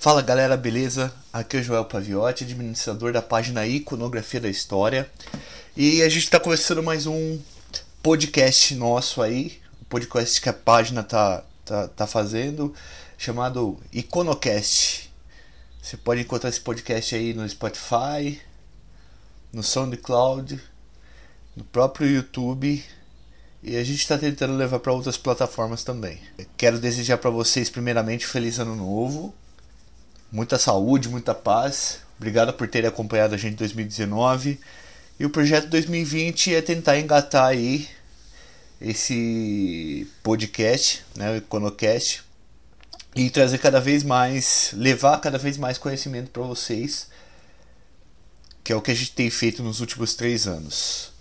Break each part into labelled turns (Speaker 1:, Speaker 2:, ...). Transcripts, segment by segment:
Speaker 1: Fala galera, beleza? Aqui é o Joel Paviotti, administrador da página Iconografia da História. E a gente está começando mais um podcast nosso aí, um podcast que a página tá, tá, tá fazendo, chamado Iconocast. Você pode encontrar esse podcast aí no Spotify, no SoundCloud, no próprio YouTube e a gente está tentando levar para outras plataformas também. Quero desejar para vocês, primeiramente, feliz ano novo, muita saúde, muita paz. Obrigado por terem acompanhado a gente em 2019. E o projeto 2020 é tentar engatar aí esse podcast, né, o Iconocast, e trazer cada vez mais, levar cada vez mais conhecimento para vocês, que é o que a gente tem feito nos últimos três anos.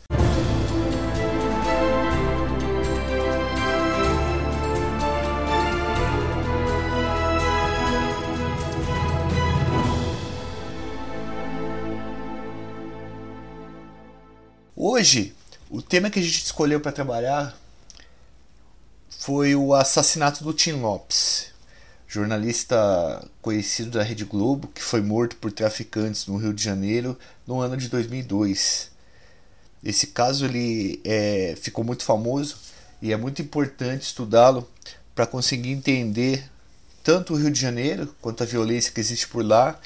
Speaker 1: Hoje, o tema que a gente escolheu para trabalhar foi o assassinato do Tim Lopes, jornalista conhecido da Rede Globo, que foi morto por traficantes no Rio de Janeiro no ano de 2002. Esse caso ele é, ficou muito famoso e é muito importante estudá-lo para conseguir entender tanto o Rio de Janeiro quanto a violência que existe por lá,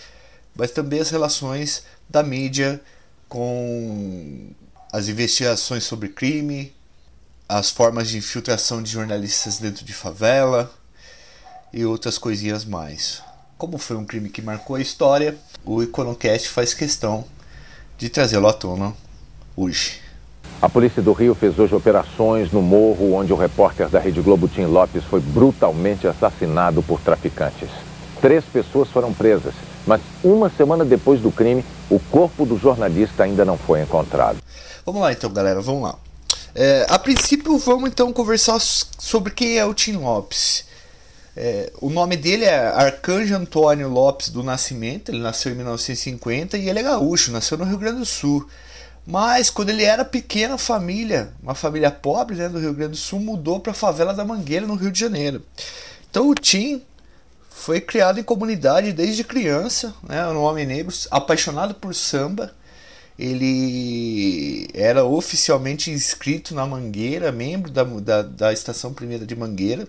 Speaker 1: mas também as relações da mídia com as investigações sobre crime, as formas de infiltração de jornalistas dentro de favela e outras coisinhas mais. Como foi um crime que marcou a história, o Iconocast faz questão de trazê-lo à tona hoje.
Speaker 2: A polícia do Rio fez hoje operações no morro onde o repórter da Rede Globo Tim Lopes foi brutalmente assassinado por traficantes. Três pessoas foram presas, mas uma semana depois do crime, o corpo do jornalista ainda não foi encontrado.
Speaker 1: Vamos lá então, galera, vamos lá. É, a princípio, vamos então conversar sobre quem é o Tim Lopes. É, o nome dele é Arcanjo Antônio Lopes do Nascimento, ele nasceu em 1950 e ele é gaúcho, nasceu no Rio Grande do Sul. Mas quando ele era pequena família, uma família pobre né, do Rio Grande do Sul, mudou para a favela da Mangueira, no Rio de Janeiro. Então o Tim foi criado em comunidade desde criança, né, um homem negro, apaixonado por samba ele era oficialmente inscrito na Mangueira, membro da, da, da Estação Primeira de Mangueira,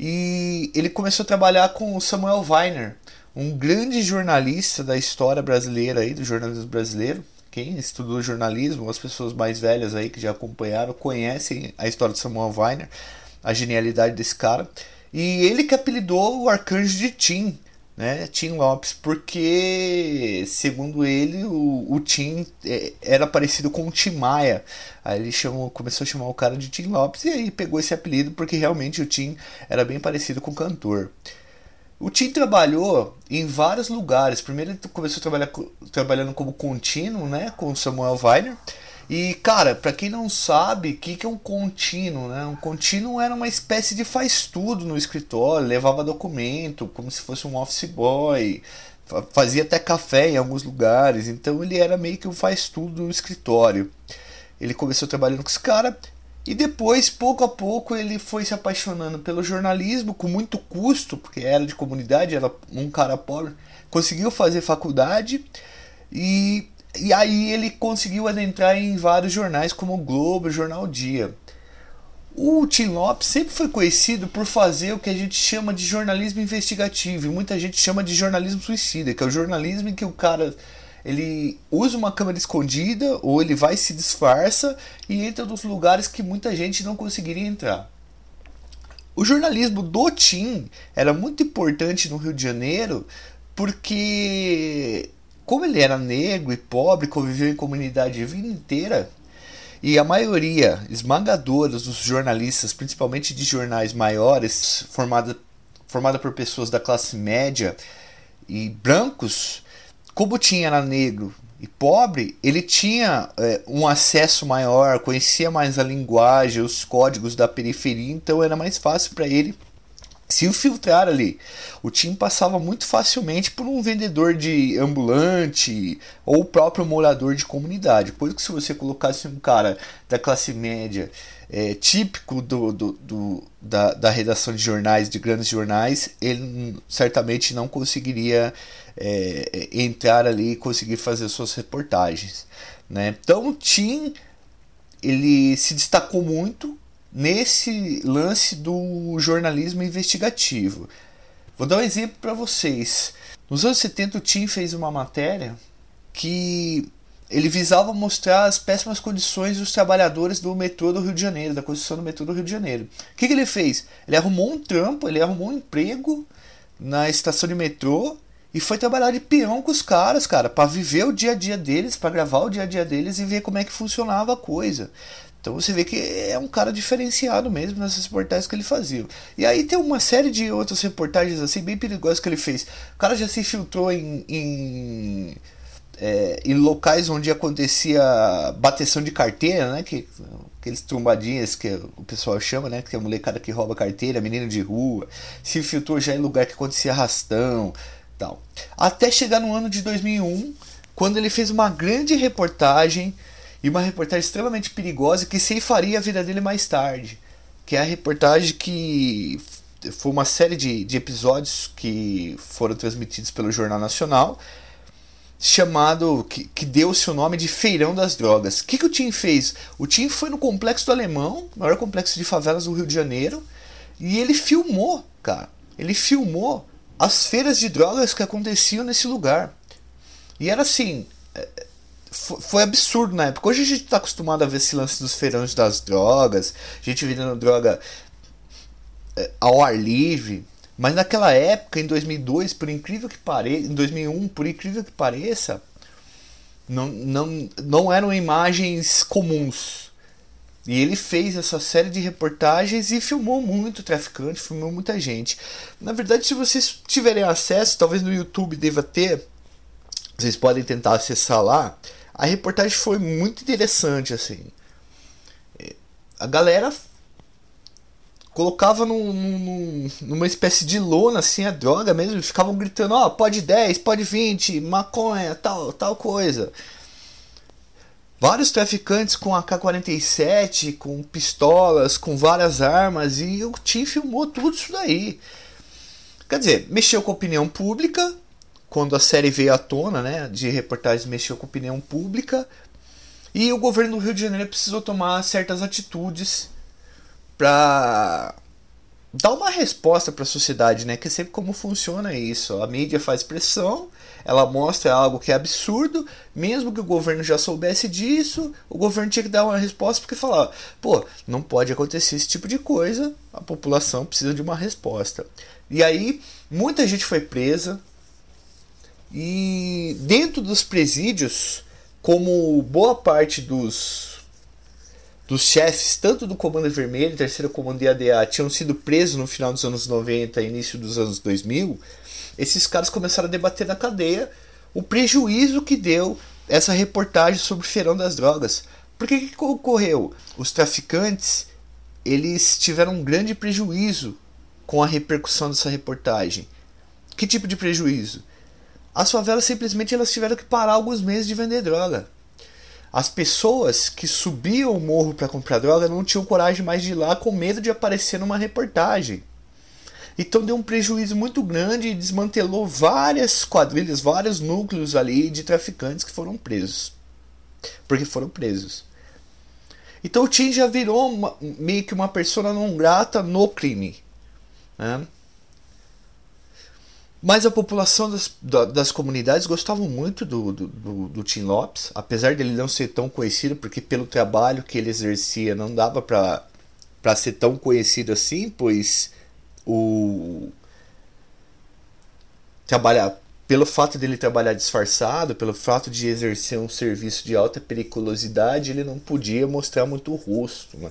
Speaker 1: e ele começou a trabalhar com o Samuel Weiner, um grande jornalista da história brasileira aí, do jornalismo brasileiro. Quem estudou jornalismo, as pessoas mais velhas aí que já acompanharam, conhecem a história de Samuel Weiner, a genialidade desse cara. E ele que apelidou o arcanjo de Tim, né, Tim Lopes, porque, segundo ele, o, o Tim é, era parecido com o Tim Maia. Aí ele chamou, começou a chamar o cara de Tim Lopes e aí pegou esse apelido porque realmente o Tim era bem parecido com o cantor. O Tim trabalhou em vários lugares. Primeiro ele começou a trabalhar trabalhando como contínuo, né, com Samuel Weiner. E, cara, para quem não sabe, o que, que é um contínuo, né? Um contínuo era uma espécie de faz-tudo no escritório, levava documento, como se fosse um office boy, fazia até café em alguns lugares, então ele era meio que um faz-tudo no escritório. Ele começou trabalhando com esse cara e depois, pouco a pouco, ele foi se apaixonando pelo jornalismo com muito custo, porque era de comunidade, era um cara pobre, conseguiu fazer faculdade e e aí ele conseguiu adentrar em vários jornais como o Globo, o Jornal Dia. O Tim Lopes sempre foi conhecido por fazer o que a gente chama de jornalismo investigativo, e muita gente chama de jornalismo suicida, que é o jornalismo em que o cara ele usa uma câmera escondida ou ele vai se disfarça e entra nos lugares que muita gente não conseguiria entrar. O jornalismo do Tim era muito importante no Rio de Janeiro porque como ele era negro e pobre, conviveu em comunidade a vida inteira, e a maioria esmagadora dos jornalistas, principalmente de jornais maiores, formada, formada por pessoas da classe média e brancos, como tinha era negro e pobre, ele tinha é, um acesso maior, conhecia mais a linguagem, os códigos da periferia, então era mais fácil para ele se infiltrar ali. O time passava muito facilmente por um vendedor de ambulante ou o próprio morador de comunidade. Por isso que se você colocasse um cara da classe média é, típico do, do, do da, da, redação de jornais, de grandes jornais, ele certamente não conseguiria é, entrar ali e conseguir fazer suas reportagens. Né? Então o Tim ele se destacou muito nesse lance do jornalismo investigativo. Vou dar um exemplo para vocês. Nos anos 70 o Tim fez uma matéria que ele visava mostrar as péssimas condições dos trabalhadores do metrô do Rio de Janeiro, da construção do metrô do Rio de Janeiro. O que, que ele fez? Ele arrumou um trampo, ele arrumou um emprego na estação de metrô e foi trabalhar de peão com os caras, cara, para viver o dia a dia deles, para gravar o dia a dia deles e ver como é que funcionava a coisa. Então você vê que é um cara diferenciado mesmo nessas reportagens que ele fazia. E aí tem uma série de outras reportagens assim bem perigosas que ele fez. O cara já se infiltrou em, em, é, em locais onde acontecia bateção de carteira, né? Que, aqueles trombadinhas que o pessoal chama, né? Que é a molecada que rouba carteira, menino de rua. Se infiltrou já em lugar que acontecia arrastão, tal. Até chegar no ano de 2001, quando ele fez uma grande reportagem e uma reportagem extremamente perigosa que ceifaria a vida dele mais tarde. Que é a reportagem que foi uma série de, de episódios que foram transmitidos pelo Jornal Nacional, chamado que, que deu seu nome de Feirão das Drogas. O que, que o Tim fez? O Tim foi no Complexo do Alemão, maior complexo de favelas do Rio de Janeiro, e ele filmou, cara. Ele filmou as feiras de drogas que aconteciam nesse lugar. E era assim, foi absurdo na época. Hoje a gente está acostumado a ver esse lance dos feirões das drogas, gente vendendo droga é, ao ar livre. Mas naquela época, em 2002, por incrível que pareça, em 2001, por incrível que pareça, não, não, não eram imagens comuns. E ele fez essa série de reportagens e filmou muito traficante, filmou muita gente. Na verdade, se vocês tiverem acesso, talvez no YouTube deva ter, vocês podem tentar acessar lá a reportagem foi muito interessante, assim. A galera colocava num, num, numa espécie de lona, assim, a droga mesmo, ficavam gritando, ó, oh, pode 10, pode 20, maconha, tal, tal coisa. Vários traficantes com AK-47, com pistolas, com várias armas, e o Tim filmou tudo isso daí. Quer dizer, mexeu com a opinião pública, quando a série veio à tona, né, de reportagens mexeu com opinião pública, e o governo do Rio de Janeiro precisou tomar certas atitudes para dar uma resposta para a sociedade, né? Que sempre como funciona isso. A mídia faz pressão, ela mostra algo que é absurdo, mesmo que o governo já soubesse disso, o governo tinha que dar uma resposta porque falar, pô, não pode acontecer esse tipo de coisa, a população precisa de uma resposta. E aí muita gente foi presa, e dentro dos presídios, como boa parte dos, dos chefes, tanto do Comando Vermelho, Terceiro Comando e ADA, tinham sido presos no final dos anos 90 e início dos anos 2000, esses caras começaram a debater na cadeia o prejuízo que deu essa reportagem sobre o feirão das drogas. Por que, que ocorreu? Os traficantes eles tiveram um grande prejuízo com a repercussão dessa reportagem. Que tipo de prejuízo? As favelas simplesmente elas tiveram que parar alguns meses de vender droga. As pessoas que subiam o morro para comprar droga não tinham coragem mais de ir lá com medo de aparecer numa reportagem. Então deu um prejuízo muito grande e desmantelou várias quadrilhas, vários núcleos ali de traficantes que foram presos. Porque foram presos. Então o Tim já virou uma, meio que uma persona não grata no crime. Né? Mas a população das, das comunidades gostava muito do, do, do, do, Tim Lopes, apesar dele não ser tão conhecido, porque pelo trabalho que ele exercia não dava para ser tão conhecido assim, pois o trabalhar pelo fato dele trabalhar disfarçado, pelo fato de exercer um serviço de alta periculosidade, ele não podia mostrar muito o rosto. Né?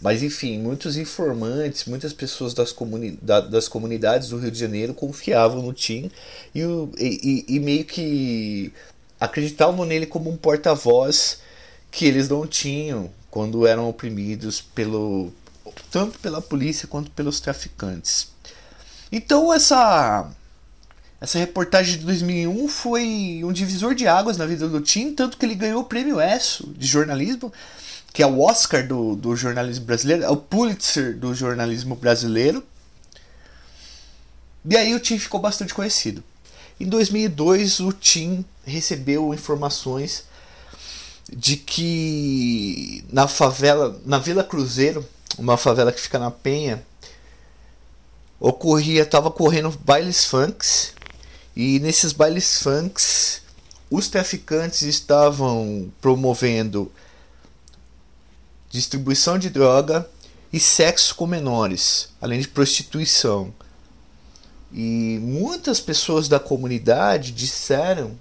Speaker 1: Mas enfim, muitos informantes, muitas pessoas das, comuni das comunidades do Rio de Janeiro confiavam no Tim e, e, e meio que acreditavam nele como um porta-voz que eles não tinham quando eram oprimidos pelo tanto pela polícia quanto pelos traficantes. Então essa essa reportagem de 2001 foi um divisor de águas na vida do Tim, tanto que ele ganhou o prêmio ESSO de jornalismo, que é o Oscar do, do jornalismo brasileiro, é o Pulitzer do jornalismo brasileiro. E aí o Tim ficou bastante conhecido. Em 2002, o Tim recebeu informações de que na favela, na Vila Cruzeiro, uma favela que fica na Penha, ocorria, estava correndo bailes funks e nesses bailes funks os traficantes estavam promovendo distribuição de droga e sexo com menores, além de prostituição. E muitas pessoas da comunidade disseram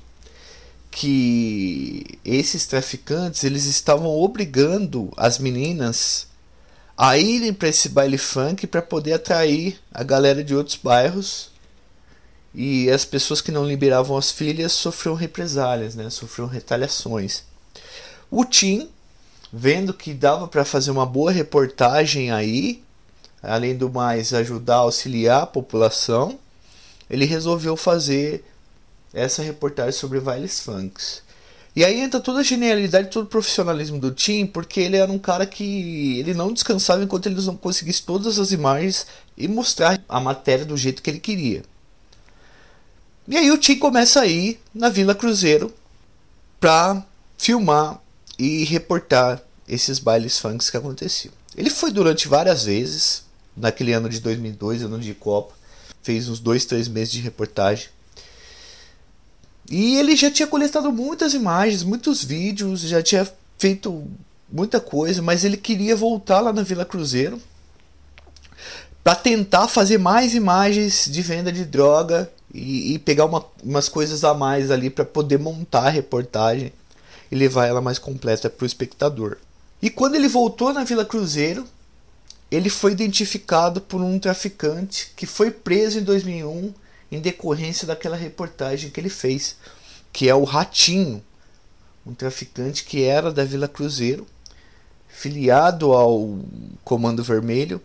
Speaker 1: que esses traficantes eles estavam obrigando as meninas a irem para esse baile funk para poder atrair a galera de outros bairros e as pessoas que não liberavam as filhas sofriam represálias, né? sofriam retaliações. O Tim, vendo que dava para fazer uma boa reportagem aí, além do mais ajudar auxiliar a população, ele resolveu fazer essa reportagem sobre bailes funks. E aí entra toda a genialidade, todo o profissionalismo do Tim, porque ele era um cara que ele não descansava enquanto ele não conseguisse todas as imagens e mostrar a matéria do jeito que ele queria. E aí o Tim começa a ir na Vila Cruzeiro para filmar e reportar esses bailes funks que aconteciam. Ele foi durante várias vezes, naquele ano de 2002, ano de Copa, fez uns dois, três meses de reportagem. E ele já tinha coletado muitas imagens, muitos vídeos, já tinha feito muita coisa, mas ele queria voltar lá na Vila Cruzeiro para tentar fazer mais imagens de venda de droga e, e pegar uma, umas coisas a mais ali para poder montar a reportagem e levar ela mais completa para o espectador. E quando ele voltou na Vila Cruzeiro, ele foi identificado por um traficante que foi preso em 2001 em decorrência daquela reportagem que ele fez, que é o Ratinho, um traficante que era da Vila Cruzeiro, filiado ao Comando Vermelho.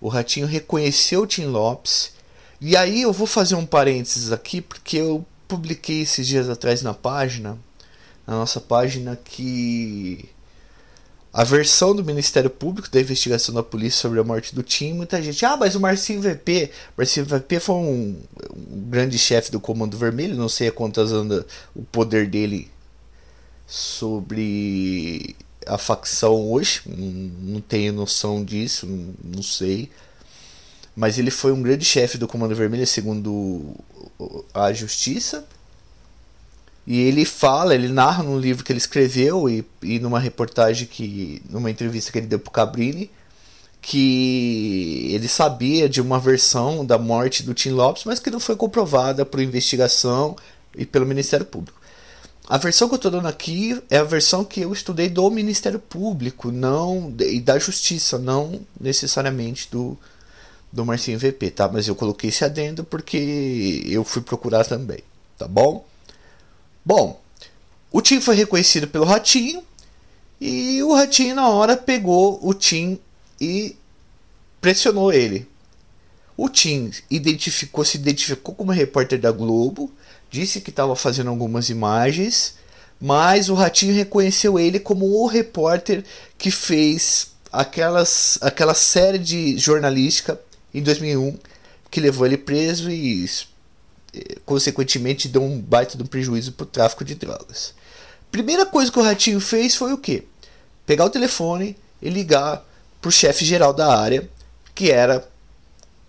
Speaker 1: O Ratinho reconheceu o Tim Lopes e aí eu vou fazer um parênteses aqui, porque eu publiquei esses dias atrás na página, na nossa página, que a versão do Ministério Público da investigação da polícia sobre a morte do Tim, muita gente, ah, mas o Marcinho VP, Marcinho VP foi um, um grande chefe do Comando Vermelho, não sei a quantas anda o poder dele sobre a facção hoje, não tenho noção disso, não sei mas ele foi um grande chefe do Comando Vermelho, segundo a Justiça. E ele fala, ele narra num livro que ele escreveu e, e numa reportagem que. numa entrevista que ele deu pro Cabrini, que ele sabia de uma versão da morte do Tim Lopes, mas que não foi comprovada por investigação e pelo Ministério Público. A versão que eu estou dando aqui é a versão que eu estudei do Ministério Público, não e da Justiça, não necessariamente do, do Marcinho VP, tá? Mas eu coloquei esse adendo porque eu fui procurar também, tá bom? Bom, o Tim foi reconhecido pelo Ratinho e o Ratinho na hora pegou o Tim e pressionou ele. O Tim identificou, se identificou como repórter da Globo, disse que estava fazendo algumas imagens, mas o Ratinho reconheceu ele como o repórter que fez aquelas, aquela série de jornalística em 2001, que levou ele preso e, consequentemente, deu um baita de um prejuízo para o tráfico de drogas. Primeira coisa que o Ratinho fez foi o quê? Pegar o telefone e ligar para o chefe geral da área, que era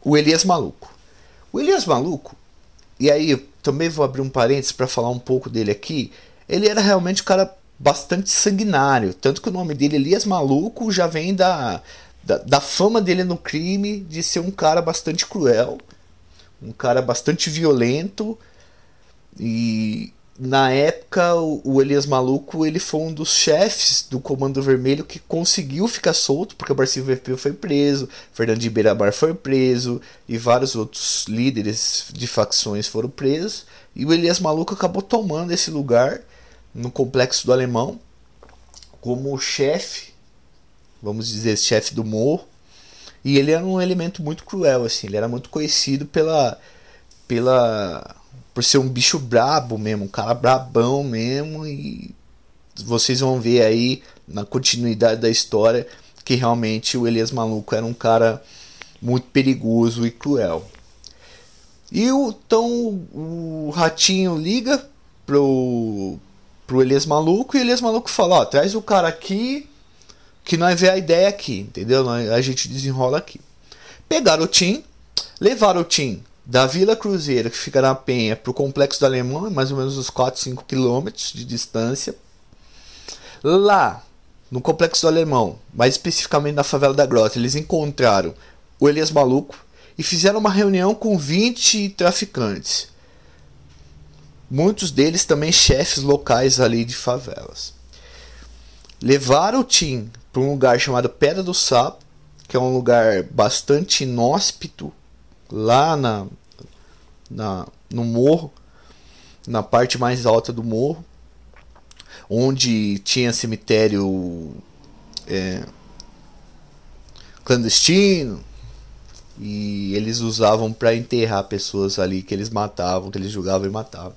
Speaker 1: o Elias Maluco. O Elias Maluco, e aí também vou abrir um parênteses para falar um pouco dele aqui, ele era realmente um cara bastante sanguinário, tanto que o nome dele, Elias Maluco, já vem da, da, da fama dele no crime de ser um cara bastante cruel, um cara bastante violento e na época o, Elias Maluco ele foi um dos chefes do Comando Vermelho que conseguiu ficar solto porque o Marcinho VP foi preso, Fernando de Beirabar foi preso e vários outros líderes de facções foram presos e o Elias Maluco acabou tomando esse lugar no complexo do Alemão como chefe vamos dizer, chefe do morro. E ele era um elemento muito cruel, assim. Ele era muito conhecido pela. pela por ser um bicho brabo mesmo, um cara brabão mesmo. E vocês vão ver aí na continuidade da história que realmente o Elias Maluco era um cara muito perigoso e cruel. E o, então o ratinho liga pro, pro Elias Maluco e o Elias Maluco fala: Ó, traz o cara aqui que nós vê a ideia aqui, entendeu? A gente desenrola aqui. Pegaram o Tim, levaram o Tim da Vila Cruzeiro, que fica na Penha, para o Complexo do Alemão, mais ou menos uns 4, 5 quilômetros de distância. Lá, no Complexo do Alemão, mais especificamente na favela da Grota, eles encontraram o Elias Maluco e fizeram uma reunião com 20 traficantes. Muitos deles também chefes locais ali de favelas. Levaram o Tim para um lugar chamado Pedra do Sapo, que é um lugar bastante inóspito, lá na, na, no morro, na parte mais alta do morro, onde tinha cemitério é, clandestino, e eles usavam para enterrar pessoas ali que eles matavam, que eles julgavam e matavam.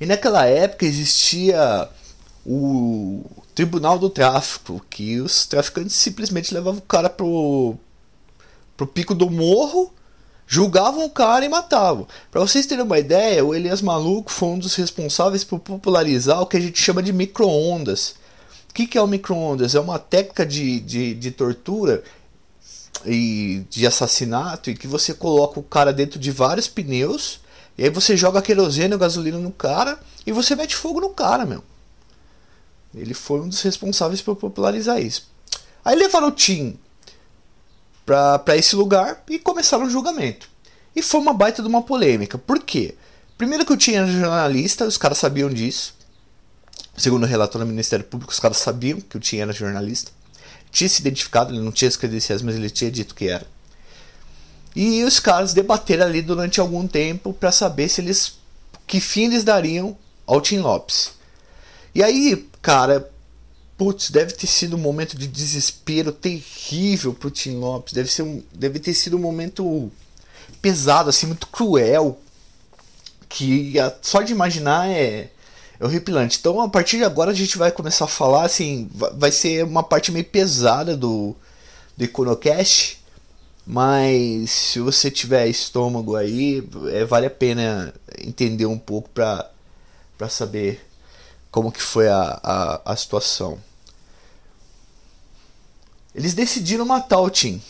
Speaker 1: E naquela época existia o Tribunal do Tráfico, que os traficantes simplesmente levavam o cara pro, pro pico do morro, julgavam o cara e matavam. Para vocês terem uma ideia, o Elias Maluco foi um dos responsáveis por popularizar o que a gente chama de micro-ondas. O que, que é o micro-ondas? É uma técnica de, de, de tortura e de assassinato e que você coloca o cara dentro de vários pneus e aí você joga querosene ou gasolina no cara e você mete fogo no cara, meu. Ele foi um dos responsáveis por popularizar isso. Aí levaram o Tim para esse lugar e começaram o julgamento. E foi uma baita de uma polêmica. Por quê? Primeiro que o Tim era jornalista, os caras sabiam disso. Segundo o relatório do Ministério Público, os caras sabiam que o Tim era jornalista tinha se identificado, ele não tinha as credenciais, mas ele tinha dito que era. E os caras debateram ali durante algum tempo para saber se eles que fim eles dariam ao Tim Lopes. E aí, cara, putz, deve ter sido um momento de desespero terrível pro Tim Lopes. Deve ser um, deve ter sido um momento pesado, assim, muito cruel, que só de imaginar é é horripilante. Então, a partir de agora, a gente vai começar a falar, assim, vai ser uma parte meio pesada do, do Iconocast, mas se você tiver estômago aí, é, vale a pena entender um pouco para saber como que foi a, a, a situação. Eles decidiram matar o Tim.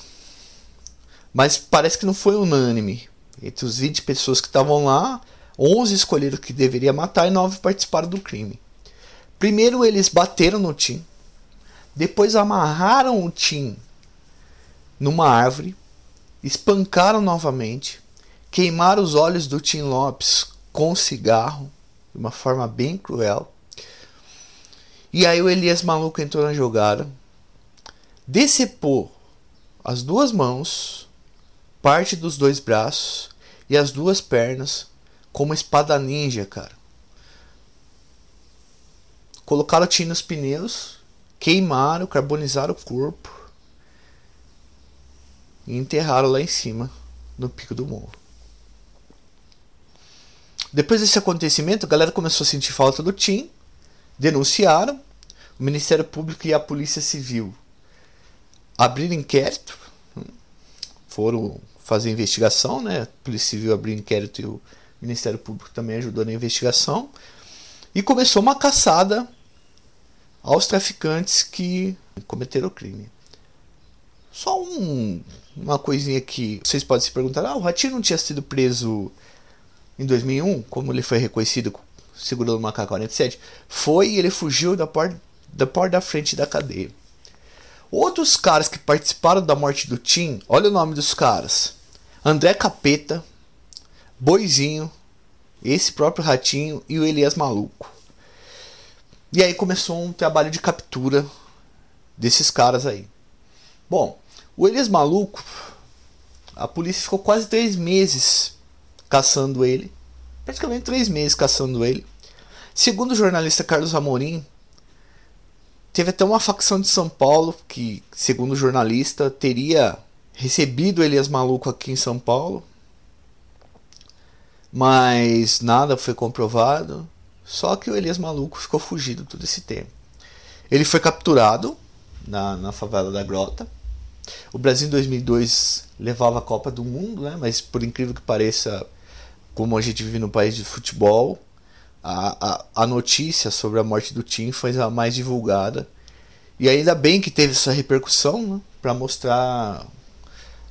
Speaker 1: Mas parece que não foi unânime. Entre os 20 pessoas que estavam lá, 11 escolheram que deveria matar e 9 participaram do crime. Primeiro eles bateram no Tim, depois amarraram o Tim numa árvore, espancaram novamente, queimaram os olhos do Tim Lopes com cigarro, de uma forma bem cruel. E aí o Elias Maluco entrou na jogada, decepou as duas mãos, parte dos dois braços e as duas pernas com uma espada ninja, cara. Colocaram tinta nos pneus, queimaram, carbonizaram o corpo e enterraram lá em cima, no pico do morro. Depois desse acontecimento, a galera começou a sentir falta do Tim, denunciaram, o Ministério Público e a Polícia Civil abriram inquérito, foram fazer investigação, né? A Polícia Civil abriu inquérito e o Ministério Público também ajudou na investigação. E começou uma caçada aos traficantes que cometeram o crime. Só um, uma coisinha que vocês podem se perguntar: ah, o Ratinho não tinha sido preso em 2001, como ele foi reconhecido segurando uma K-47? Foi e ele fugiu da porta, da porta da frente da cadeia. Outros caras que participaram da morte do Tim, olha o nome dos caras: André Capeta, Boizinho, esse próprio Ratinho e o Elias Maluco. E aí começou um trabalho de captura desses caras aí. Bom, o Elias Maluco, a polícia ficou quase três meses caçando ele. Praticamente três meses caçando ele. Segundo o jornalista Carlos Amorim, teve até uma facção de São Paulo que, segundo o jornalista, teria recebido Elias Maluco aqui em São Paulo, mas nada foi comprovado. Só que o Elias Maluco ficou fugido todo esse tempo. Ele foi capturado na, na favela da Grota. O Brasil em 2002 levava a Copa do Mundo, né? mas por incrível que pareça, como a gente vive no país de futebol, a, a, notícia sobre a morte do Tim foi a mais divulgada. E ainda bem que teve essa repercussão né? para mostrar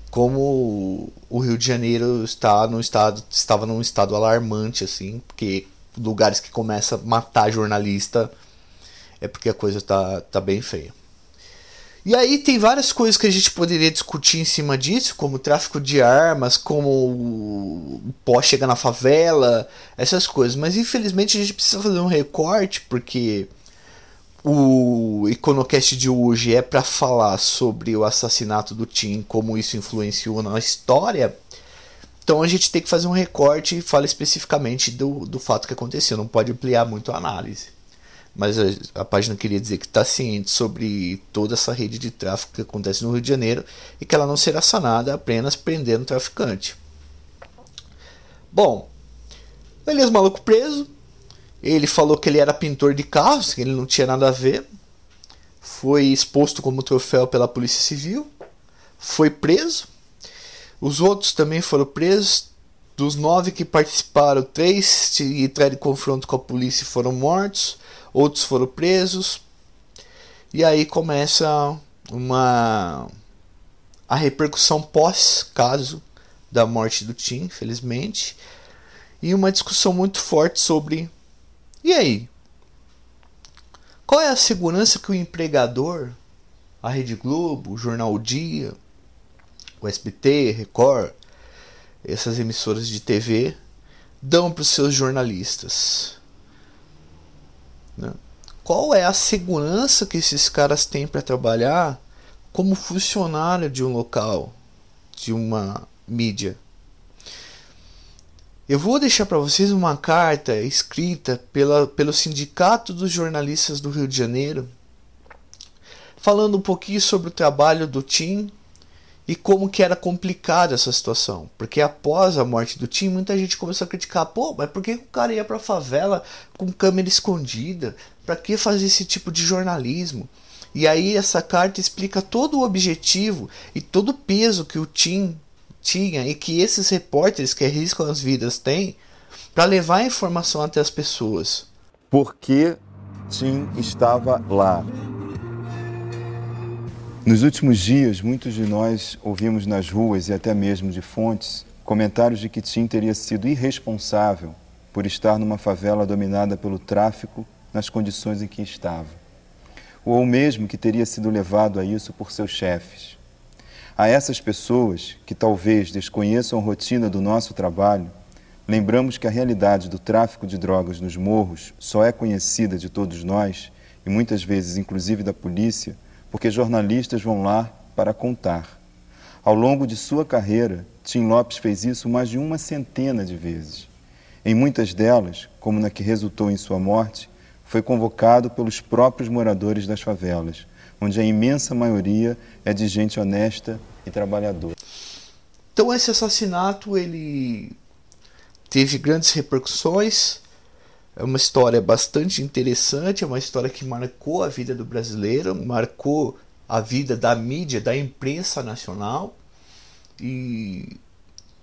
Speaker 1: como o Rio de Janeiro está no estado, estava num estado alarmante, assim, porque lugares que começa a matar jornalista é porque a coisa tá, tá bem feia. E aí tem várias coisas que a gente poderia discutir em cima disso, como tráfico de armas, como o pó chega na favela, essas coisas. Mas infelizmente a gente precisa fazer um recorte, porque o Iconocast de hoje é para falar sobre o assassinato do Tim, como isso influenciou na história. Então a gente tem que fazer um recorte e fala especificamente do, do fato que aconteceu, não pode ampliar muito a análise. Mas a, a página queria dizer que está ciente sobre toda essa rede de tráfico que acontece no Rio de Janeiro e que ela não será sanada apenas prendendo o traficante. Bom, Elias Maluco preso. Ele falou que ele era pintor de carros, que ele não tinha nada a ver. Foi exposto como troféu pela Polícia Civil. Foi preso os outros também foram presos. Dos nove que participaram, três entraram em confronto com a polícia foram mortos. Outros foram presos. E aí começa uma a repercussão pós-caso da morte do Tim, infelizmente, e uma discussão muito forte sobre e aí? Qual é a segurança que o empregador, a Rede Globo, o Jornal o Dia, o SBT, Record, essas emissoras de TV dão para os seus jornalistas? Né? Qual é a segurança que esses caras têm para trabalhar como funcionário de um local, de uma mídia? Eu vou deixar para vocês uma carta escrita pela, pelo Sindicato dos Jornalistas do Rio de Janeiro, falando um pouquinho sobre o trabalho do Tim e como que era complicada essa situação. Porque após a morte do Tim, muita gente começou a criticar, pô, mas por que o cara ia pra favela com câmera escondida? Para que fazer esse tipo de jornalismo? E aí essa carta explica todo o objetivo e todo o peso que o Tim tinha e que esses repórteres que arriscam as vidas têm para levar a informação até as pessoas.
Speaker 3: Por que Tim estava lá? Nos últimos dias, muitos de nós ouvimos nas ruas e até mesmo de fontes comentários de que Tim teria sido irresponsável por estar numa favela dominada pelo tráfico nas condições em que estava, ou mesmo que teria sido levado a isso por seus chefes. A essas pessoas, que talvez desconheçam a rotina do nosso trabalho, lembramos que a realidade do tráfico de drogas nos morros só é conhecida de todos nós, e muitas vezes inclusive da polícia, porque jornalistas vão lá para contar. Ao longo de sua carreira, Tim Lopes fez isso mais de uma centena de vezes. Em muitas delas, como na que resultou em sua morte, foi convocado pelos próprios moradores das favelas, onde a imensa maioria é de gente honesta e trabalhadora.
Speaker 1: Então esse assassinato ele teve grandes repercussões. É uma história bastante interessante, é uma história que marcou a vida do brasileiro, marcou a vida da mídia, da imprensa nacional. E,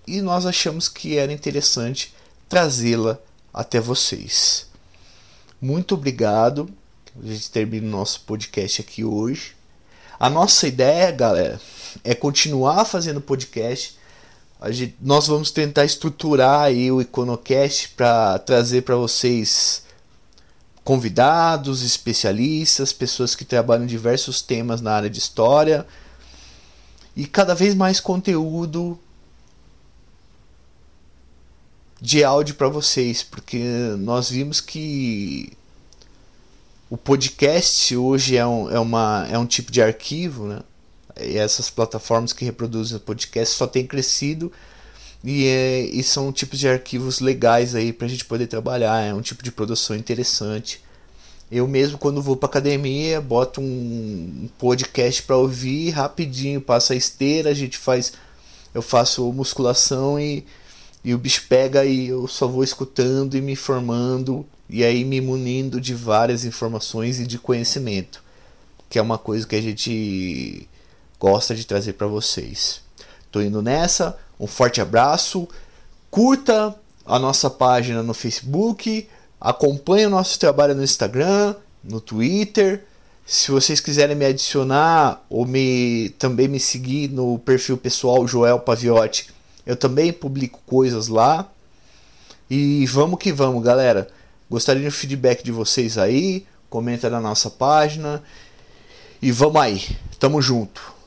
Speaker 1: e nós achamos que era interessante trazê-la até vocês. Muito obrigado. A gente termina o nosso podcast aqui hoje. A nossa ideia, galera, é continuar fazendo podcast Gente, nós vamos tentar estruturar aí o Iconocast para trazer para vocês convidados, especialistas, pessoas que trabalham em diversos temas na área de história e cada vez mais conteúdo de áudio para vocês, porque nós vimos que o podcast hoje é um, é uma, é um tipo de arquivo, né? E essas plataformas que reproduzem podcast só tem crescido e, é, e são tipos de arquivos legais aí para a gente poder trabalhar. É um tipo de produção interessante Eu mesmo, quando vou para academia, boto um podcast para ouvir rapidinho, passa a esteira, a gente faz. Eu faço musculação e, e o bicho pega e eu só vou escutando e me formando e aí me munindo de várias informações e de conhecimento, que é uma coisa que a gente gosta de trazer para vocês. Tô indo nessa, um forte abraço, curta a nossa página no Facebook, acompanhe o nosso trabalho no Instagram, no Twitter. Se vocês quiserem me adicionar ou me também me seguir no perfil pessoal Joel Paviotti, eu também publico coisas lá. E vamos que vamos, galera. Gostaria do feedback de vocês aí, comenta na nossa página. E vamos aí. Tamo junto.